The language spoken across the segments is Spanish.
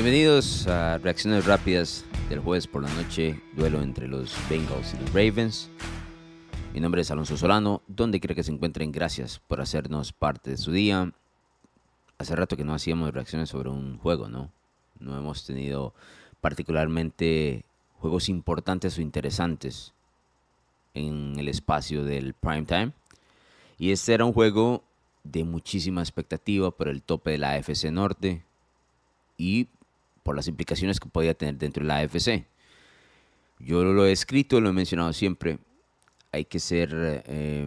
Bienvenidos a reacciones rápidas del jueves por la noche, duelo entre los Bengals y los Ravens. Mi nombre es Alonso Solano, donde quiera que se encuentren, gracias por hacernos parte de su día. Hace rato que no hacíamos reacciones sobre un juego, ¿no? No hemos tenido particularmente juegos importantes o interesantes en el espacio del prime time. Y este era un juego de muchísima expectativa por el tope de la AFC Norte y por las implicaciones que podía tener dentro de la AFC. Yo lo he escrito, lo he mencionado siempre. Hay que ser, eh,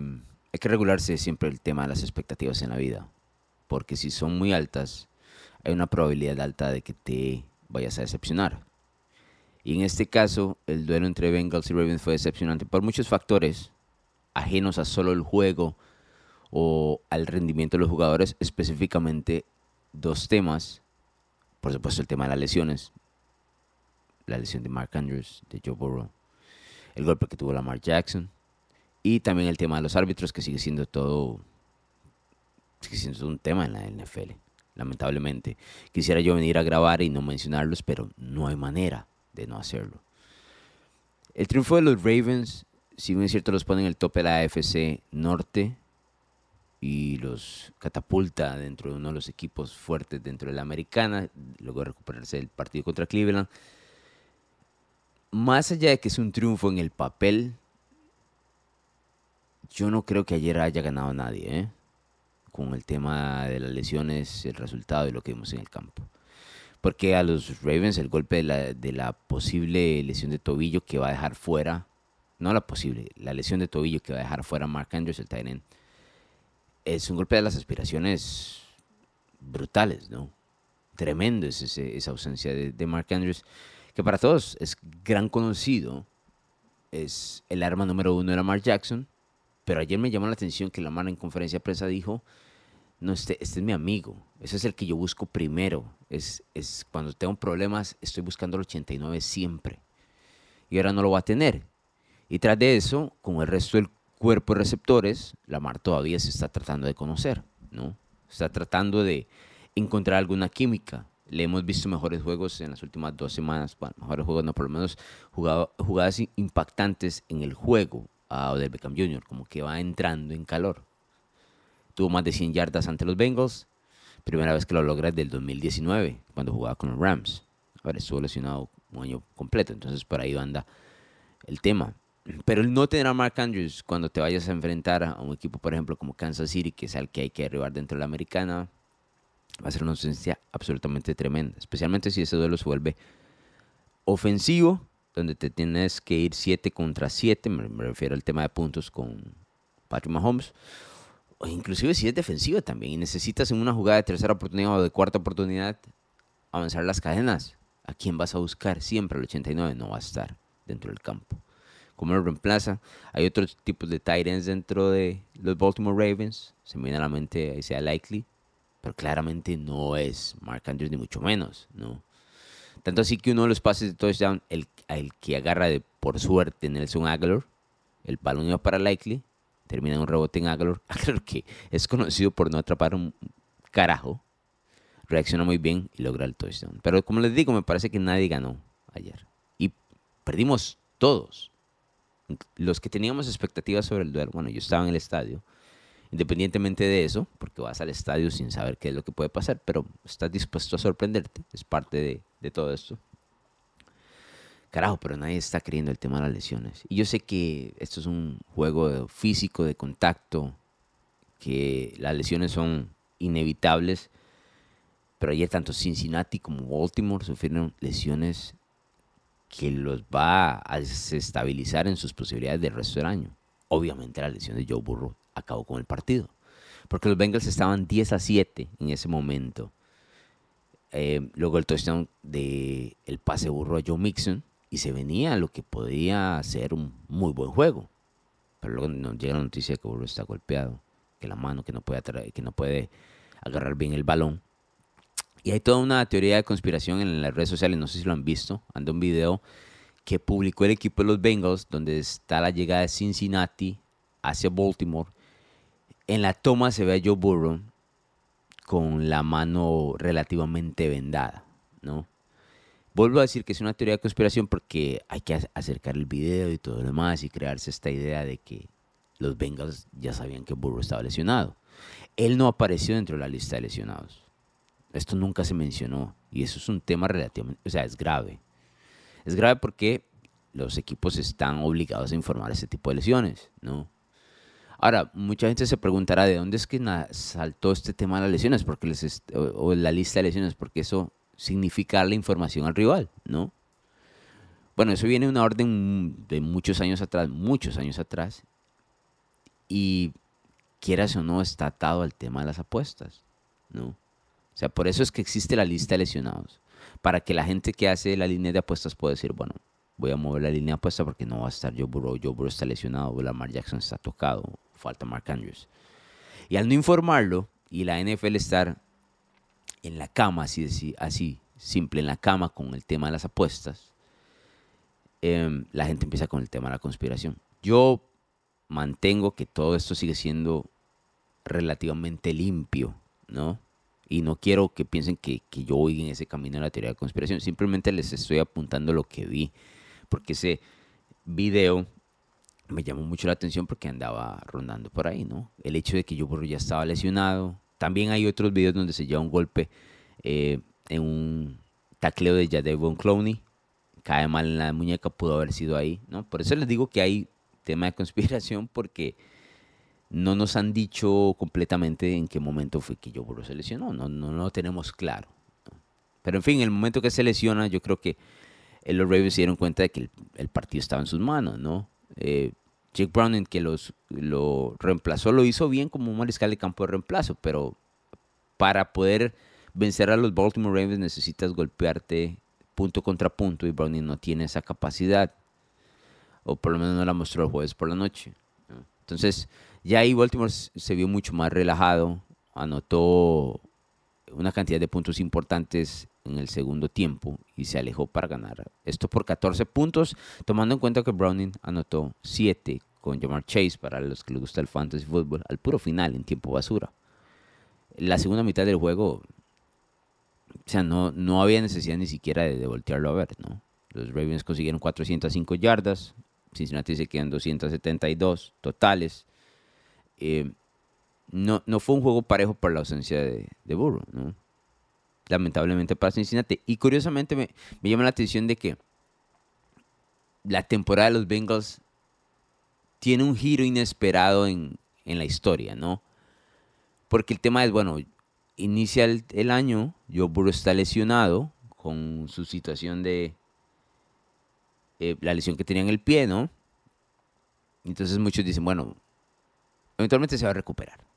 hay que regularse siempre el tema de las expectativas en la vida, porque si son muy altas, hay una probabilidad alta de que te vayas a decepcionar. Y en este caso, el duelo entre Bengals y Ravens fue decepcionante por muchos factores ajenos a solo el juego o al rendimiento de los jugadores, específicamente dos temas. Por supuesto, el tema de las lesiones. La lesión de Mark Andrews, de Joe Burrow. El golpe que tuvo Lamar Jackson. Y también el tema de los árbitros, que sigue siendo todo. Sigue siendo un tema en la NFL, lamentablemente. Quisiera yo venir a grabar y no mencionarlos, pero no hay manera de no hacerlo. El triunfo de los Ravens, si bien es cierto, los pone en el tope de la AFC Norte y los catapulta dentro de uno de los equipos fuertes dentro de la americana, luego de recuperarse del partido contra Cleveland. Más allá de que es un triunfo en el papel, yo no creo que ayer haya ganado nadie, ¿eh? con el tema de las lesiones, el resultado y lo que vimos en el campo porque a los Ravens el golpe de la, de la, posible lesión de tobillo que va a dejar fuera, no la posible, la lesión de tobillo que va a dejar fuera Mark Andrews, el Tyrant, es un golpe de las aspiraciones brutales, ¿no? Tremendo es esa ausencia de, Mark Andrews, que para todos es gran conocido, es el arma número uno de Lamar Jackson, pero ayer me llamó la atención que Lamar en conferencia de prensa dijo no, este, este es mi amigo, ese es el que yo busco primero. Es cuando tengo problemas, estoy buscando el 89 siempre. Y ahora no lo va a tener. Y tras de eso, con el resto del cuerpo de receptores, Lamar todavía se está tratando de conocer, ¿no? Está tratando de encontrar alguna química. Le hemos visto mejores juegos en las últimas dos semanas, bueno, mejores juegos, no, por lo menos jugado, jugadas impactantes en el juego a Odell Beckham Jr., como que va entrando en calor. Tuvo más de 100 yardas ante los Bengals. Primera vez que lo logra desde el 2019, cuando jugaba con los Rams. Ahora estuvo lesionado un año completo, entonces por ahí anda el tema. Pero el no tener a Mark Andrews cuando te vayas a enfrentar a un equipo, por ejemplo, como Kansas City, que es al que hay que derribar dentro de la americana, va a ser una ausencia absolutamente tremenda. Especialmente si ese duelo se vuelve ofensivo, donde te tienes que ir 7 contra 7, me refiero al tema de puntos con Patrick Mahomes, o inclusive si es defensiva también y necesitas en una jugada de tercera oportunidad o de cuarta oportunidad avanzar las cadenas, ¿a quién vas a buscar? Siempre el 89 no va a estar dentro del campo. ¿Cómo lo reemplaza? Hay otros tipos de tight ends dentro de los Baltimore Ravens. Se me viene a la mente sea Likely. Pero claramente no es Mark Andrews ni mucho menos, ¿no? Tanto así que uno de los pases de touchdown, el, el que agarra de por suerte Nelson Aguilar, el balón iba para Likely, termina en un rebote en Aguilar. Aguilar que es conocido por no atrapar un carajo. Reacciona muy bien y logra el touchdown. Pero como les digo, me parece que nadie ganó ayer. Y perdimos todos. Los que teníamos expectativas sobre el duelo. Bueno, yo estaba en el estadio. Independientemente de eso, porque vas al estadio sin saber qué es lo que puede pasar, pero estás dispuesto a sorprenderte. Es parte de, todo esto. Carajo, pero nadie está creyendo el tema de las lesiones. Y yo sé que esto es un juego físico, de contacto, que las lesiones son inevitables. Pero ayer tanto Cincinnati como Baltimore sufrieron lesiones que los va a desestabilizar en sus posibilidades del resto del año. Obviamente la lesión de Joe Burrow acabó con el partido. Porque los Bengals estaban 10 a 7 en ese momento. Eh, luego el touchdown del el pase burro a Joe Mixon y se venía lo que podía ser un muy buen juego. Pero luego nos llega la noticia de que Burrow está golpeado, que la mano, que no puede, que no puede agarrar bien el balón. Y hay toda una teoría de conspiración en las redes sociales, no sé si lo han visto, anda un video que publicó el equipo de los Bengals, donde está la llegada de Cincinnati hacia Baltimore. En la toma se ve a Joe Burrow con la mano relativamente vendada, ¿no? Vuelvo a decir que es una teoría de conspiración porque hay que acercar el video y todo lo demás y crearse esta idea de que los Bengals ya sabían que Burrow estaba lesionado. Él no apareció dentro de la lista de lesionados. Esto nunca se mencionó y eso es un tema relativamente, o sea, es grave. Es grave porque los equipos están obligados a informar ese tipo de lesiones, ¿no? Ahora, mucha gente se preguntará de dónde es que saltó este tema de las lesiones, porque les o, la lista de lesiones, porque eso significa la información al rival, ¿no? Bueno, eso viene de una orden de muchos años atrás, muchos años atrás, y quieras o no, está atado al tema de las apuestas, ¿no? O sea, por eso es que existe la lista de lesionados, para que la gente que hace la línea de apuestas pueda decir, bueno, voy a mover la línea apuesta porque no va a estar Joe Burrow, Joe Burrow está lesionado, Lamar Jackson está tocado, falta Mark Andrews. Y al no informarlo y la NFL estar en la cama, así, así simple, en la cama con el tema de las apuestas, em, la gente empieza con el tema de la conspiración. Yo mantengo que todo esto sigue siendo relativamente limpio, ¿no? Y no quiero que piensen que, que yo voy en ese camino de la teoría de conspiración. Simplemente les estoy apuntando lo que vi. Porque ese video me llamó mucho la atención porque andaba rondando por ahí, ¿no? El hecho de que yo ya estaba lesionado. También hay otros videos donde se lleva un golpe eh, en un tacleo de Jadevon Clowney. Cae mal en la muñeca, pudo haber sido ahí, ¿no? Por eso les digo que hay tema de conspiración porque no nos han dicho completamente en qué momento fue que yo se lesionó. No, no, no lo tenemos claro. Pero en fin, el momento que se lesiona, yo creo que los Ravens se dieron cuenta de que el, partido estaba en sus manos, ¿no? Eh, Jake Browning, que los, lo reemplazó, lo hizo bien como un mariscal de campo de reemplazo, pero para poder vencer a los Baltimore Ravens necesitas golpearte punto contra punto y Browning no tiene esa capacidad, o por lo menos no la mostró el jueves por la noche. Entonces, ya ahí Baltimore se vio mucho más relajado, anotó una cantidad de puntos importantes en el segundo tiempo y se alejó para ganar. Esto por 14 puntos, tomando en cuenta que Browning anotó 7 con Jamar Chase para los que les gusta el fantasy football al puro final en tiempo basura. La segunda mitad del juego, o sea, no, no había necesidad ni siquiera de, voltearlo a ver, ¿no? Los Ravens consiguieron 405 yardas, Cincinnati se quedan 272 totales. Eh, no, no fue un juego parejo por la ausencia de, de Burrow, ¿no? Lamentablemente para Cincinnati. Y curiosamente me, llama la atención de que la temporada de los Bengals tiene un giro inesperado en, la historia, ¿no? Porque el tema es, bueno, inicia el, año, Joe Burrow está lesionado con su situación de eh, la lesión que tenía en el pie, ¿no? Entonces muchos dicen, bueno, eventualmente se va a recuperar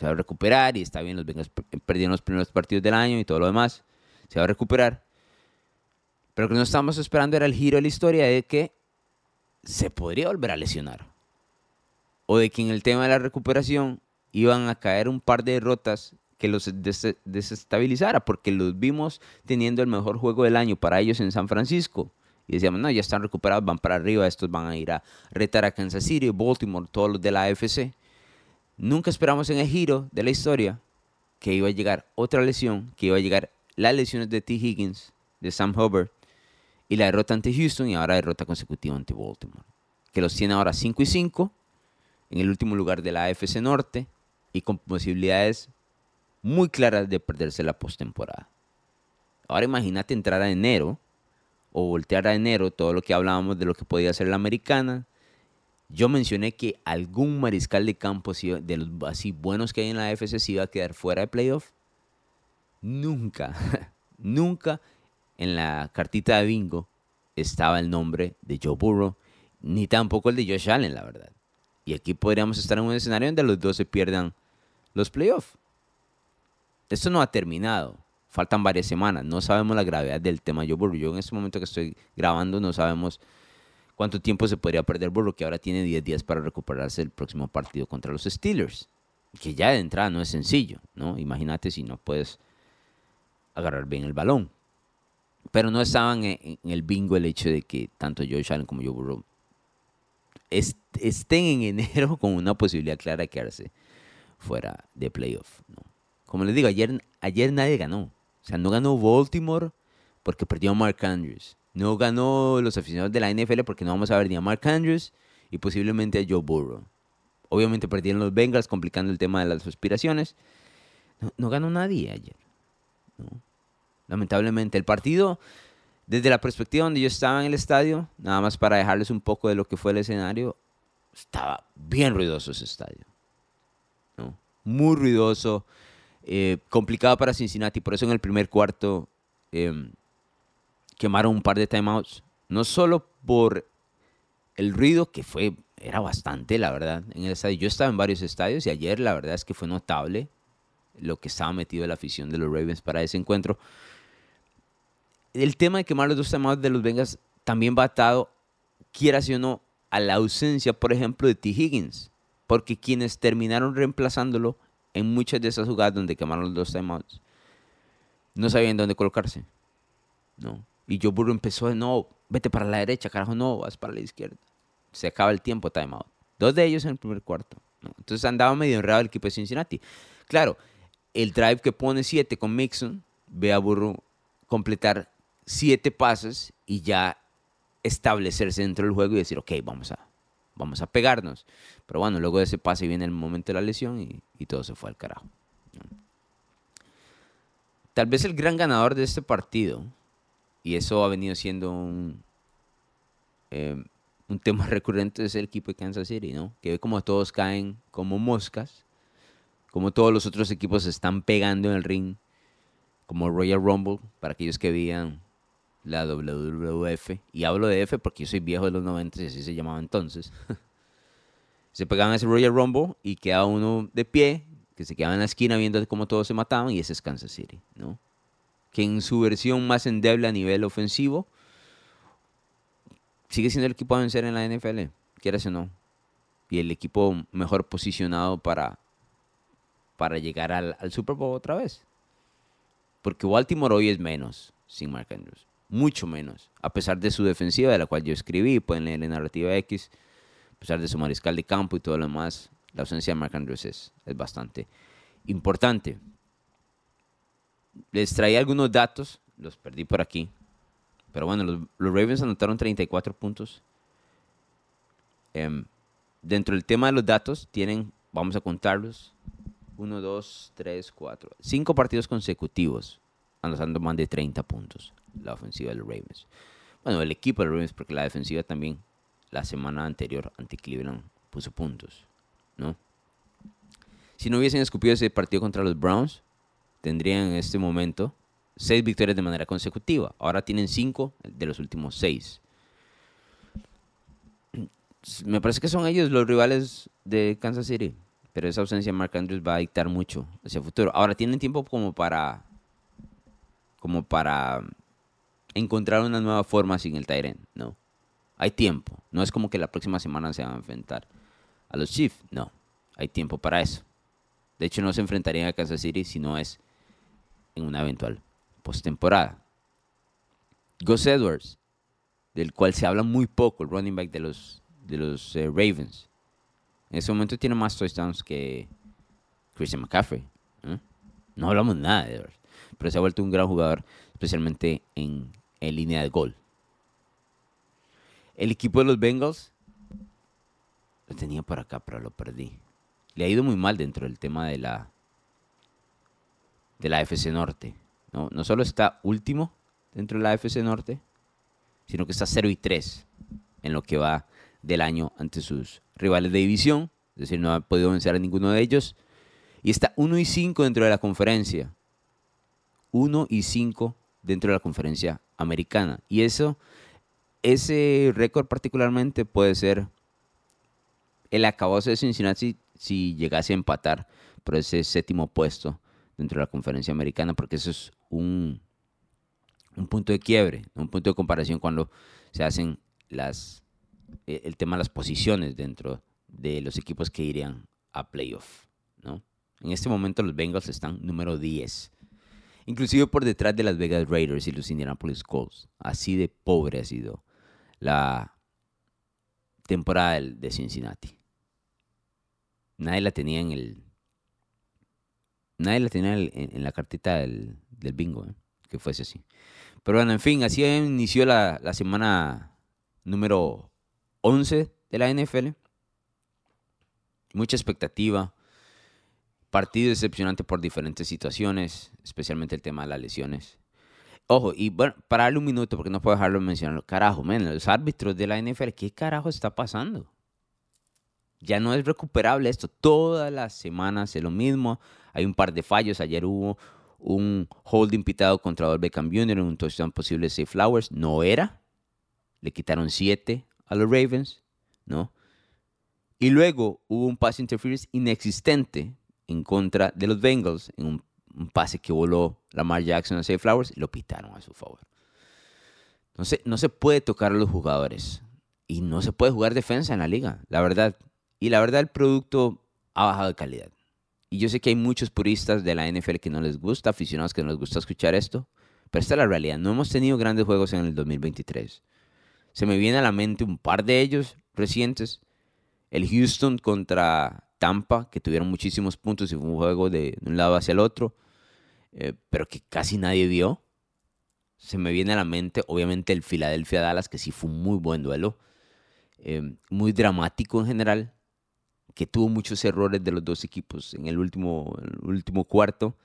se va a recuperar y está bien, los Bengals perdieron los primeros partidos del año y todo lo demás, se va a recuperar. Pero lo que no estábamos esperando era el giro de la historia de que se podría volver a lesionar. O de que en el tema de la recuperación iban a caer un par de derrotas que los desestabilizara, porque los vimos teniendo el mejor juego del año para ellos en San Francisco. Y decíamos, no, ya están recuperados, van para arriba, estos van a ir a retar a Kansas City, Baltimore, todos los de la AFC. Nunca esperamos en el giro de la historia que iba a llegar otra lesión, que iba a llegar las lesiones de T. Higgins, de Sam Hubbard, y la derrota ante Houston y ahora derrota consecutiva ante Baltimore. Que los tiene ahora 5 y 5, en el último lugar de la AFC Norte y con posibilidades muy claras de perderse la postemporada. Ahora imagínate entrar a enero o voltear a enero todo lo que hablábamos de lo que podía ser la americana, yo mencioné que algún mariscal de campo de los así buenos que hay en la AFC se iba a quedar fuera de playoff. Nunca, nunca en la cartita de bingo estaba el nombre de Joe Burrow, ni tampoco el de Josh Allen, la verdad. Y aquí podríamos estar en un escenario donde los dos se pierdan los playoffs. Esto no ha terminado. Faltan varias semanas. No sabemos la gravedad del tema Joe Burrow. Yo en este momento que estoy grabando no sabemos cuánto tiempo se podría perder Burrow, que ahora tiene 10 días para recuperarse el próximo partido contra los Steelers. Que ya de entrada no es sencillo, ¿no? Imagínate si no puedes agarrar bien el balón. Pero no estaban en, el bingo el hecho de que tanto Josh Allen como Joe Burrow estén en enero con una posibilidad clara de quedarse fuera de playoff. Como les digo, ayer, ayer nadie ganó. O sea, no ganó Baltimore porque perdió a Mark Andrews. No ganó los aficionados de la NFL porque no vamos a ver ni a Mark Andrews y posiblemente a Joe Burrow. Obviamente perdieron los Bengals, complicando el tema de las aspiraciones. No, ganó nadie ayer. Lamentablemente, el partido, desde la perspectiva donde yo estaba en el estadio, nada más para dejarles un poco de lo que fue el escenario, estaba bien ruidoso ese estadio. Muy ruidoso, eh, complicado para Cincinnati. Por eso en el primer cuarto em, quemaron un par de timeouts. No solo por el ruido, que fue, era bastante, la verdad, en el estadio. Yo estaba en varios estadios y ayer la verdad es que fue notable lo que estaba metido la afición de los Ravens para ese encuentro. El tema de quemar los dos timeouts de los Bengals también va atado, quieras o no, a la ausencia, por ejemplo, de T. Higgins. Porque quienes terminaron reemplazándolo en muchas de esas jugadas donde quemaron los dos timeouts, no sabían dónde colocarse. ¿no? Y Joe Burrow empezó de no, vete para la derecha, carajo, no, vas para la izquierda. Se acaba el tiempo, timeout. Dos de ellos en el primer cuarto. Entonces andaba medio enredado el equipo de Cincinnati. Claro, el drive que pone 7 con Mixon, ve a Burrow completar 7 pases y ya establecerse dentro del juego y decir, ok, vamos a, vamos a pegarnos. Pero bueno, luego de ese pase viene el momento de la lesión y, y todo se fue al carajo. Tal vez el gran ganador de este partido, y eso ha venido siendo un, eh, un tema recurrente, es el equipo de Kansas City, ¿no? Que ve como todos caen como moscas, como todos los otros equipos se están pegando en el ring, como Royal Rumble, para aquellos que veían la WWF, y hablo de F porque yo soy viejo de los 90 y así se llamaba entonces. se pegaban ese Royal Rumble y quedaba uno de pie, que se quedaba en la esquina viendo cómo todos se mataban, y ese es Kansas City, ¿no? Que en su versión más endeble a nivel ofensivo, sigue siendo el equipo a vencer en la NFL, quieras o no. Y el equipo mejor posicionado para, para llegar al, Super Bowl otra vez. Porque Baltimore hoy es menos sin Mark Andrews mucho menos, a pesar de su defensiva, de la cual yo escribí, pueden leer en Narrativa X, a pesar de su mariscal de campo y todo lo demás, la ausencia de Mark Andrews es, bastante importante. Les traía algunos datos, los perdí por aquí, pero bueno, los, Ravens anotaron 34 puntos. Em, dentro del tema de los datos, tienen, vamos a contarlos, 1, 2, 3, 4, 5 partidos consecutivos anotando más de 30 puntos la ofensiva de los Ravens. Bueno, el equipo de los Ravens, porque la defensiva también la semana anterior ante Cleveland puso puntos, ¿no? Si no hubiesen escupido ese partido contra los Browns, tendrían en este momento seis victorias de manera consecutiva. Ahora tienen cinco de los últimos seis. Me parece que son ellos los rivales de Kansas City, pero esa ausencia de Mark Andrews va a dictar mucho hacia el futuro. Ahora tienen tiempo como para como para encontrar una nueva forma sin el Tyrant, ¿no? Hay tiempo. No es como que la próxima semana se van a enfrentar a los Chiefs. No, hay tiempo para eso. De hecho, no se enfrentarían a Kansas City si no es en una eventual postemporada. Gus Edwards, del cual se habla muy poco, el running back de los, de los eh, Ravens. En ese momento tiene más touchdowns que Christian McCaffrey. No hablamos nada de Edwards pero se ha vuelto un gran jugador, especialmente en, línea de gol. El equipo de los Bengals lo tenía por acá, pero lo perdí. Le ha ido muy mal dentro del tema de la de la FC Norte. No, solo está último dentro de la FC Norte, sino que está 0 y 3 en lo que va del año ante sus rivales de división. Es decir, no ha podido vencer a ninguno de ellos. Y está 1 y 5 dentro de la conferencia. 1 y 5 dentro de la conferencia americana. Y eso, ese récord particularmente puede ser el acabose de Cincinnati si llegase a empatar por ese séptimo puesto dentro de la conferencia americana, porque eso es un, un punto de quiebre, un punto de comparación cuando se hacen las, e, el tema de las posiciones dentro de los equipos que irían a playoff. ¿no? En este momento los Bengals están número 10 inclusive por detrás de las Vegas Raiders y los Indianapolis Colts. Así de pobre ha sido la temporada de Cincinnati. Nadie la tenía en el. Nadie la tenía en, la cartita del, bingo, ¿eh? que fuese así. Pero bueno, en fin, así inició la, la semana número 11 de la NFL. Mucha expectativa. Partido decepcionante por diferentes situaciones, especialmente el tema de las lesiones. Ojo, y bueno, para darle un minuto, porque no puedo dejarlo de mencionar. Carajo, men, los árbitros de la NFL, ¿qué carajo está pasando? Ya no es recuperable esto. Todas las semanas es lo mismo. Hay un par de fallos. Ayer hubo un holding pitado contra Odell Beckham Jr. un touchdown posible de Flowers. No era. Le quitaron siete a los Ravens, ¿no? Y luego hubo un pass interference inexistente en contra de los Bengals en un un pase que voló Lamar Jackson a Safe Flowers y lo pitaron a su favor. Entonces, no se puede tocar a los jugadores y no se puede jugar defensa en la liga, la verdad. Y la verdad, el producto ha bajado de calidad. Y yo sé que hay muchos puristas de la NFL que no les gusta, aficionados que no les gusta escuchar esto, pero esta es la realidad. No hemos tenido grandes juegos en el 2023. Se me viene a la mente un par de ellos recientes. El Houston contra Tampa, que tuvieron muchísimos puntos y fue un juego de, un lado hacia el otro, eh, pero que casi nadie vio. Se me viene a la mente, obviamente, el Philadelphia-Dallas, que sí fue un muy buen duelo, eh, muy dramático en general, que tuvo muchos errores de los dos equipos en el último, último cuarto,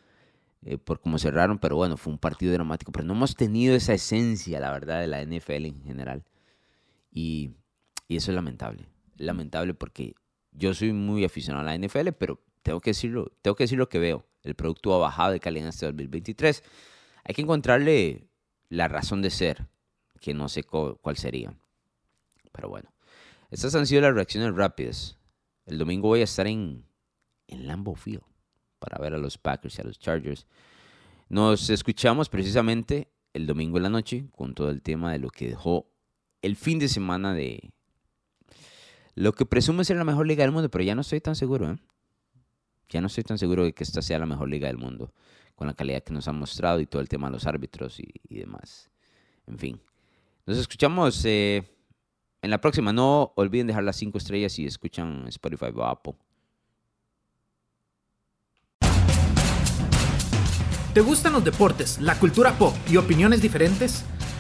eh, por cómo cerraron, pero bueno, fue un partido dramático, pero no hemos tenido esa esencia, la verdad, de la NFL en general. Y, y eso es lamentable. Lamentable porque yo soy muy aficionado a la NFL, pero tengo que decirlo, tengo que decir lo que veo. El producto ha bajado de calidad en este 2023. Hay que encontrarle la razón de ser, que no sé cuál sería. Pero bueno, estas han sido las reacciones rápidas. El domingo voy a estar en, en Field para ver a los Packers y a los Chargers. Nos escuchamos precisamente el domingo en la noche con todo el tema de lo que dejó el fin de semana de, lo que presume ser la mejor liga del mundo, pero ya no estoy tan seguro. ¿eh? Ya no estoy tan seguro de que esta sea la mejor liga del mundo, con la calidad que nos han mostrado y todo el tema de los árbitros y, demás. En fin. Nos escuchamos eh, en la próxima. No olviden dejar las 5 estrellas si escuchan Spotify o Apple. ¿Te gustan los deportes, la cultura pop y opiniones diferentes?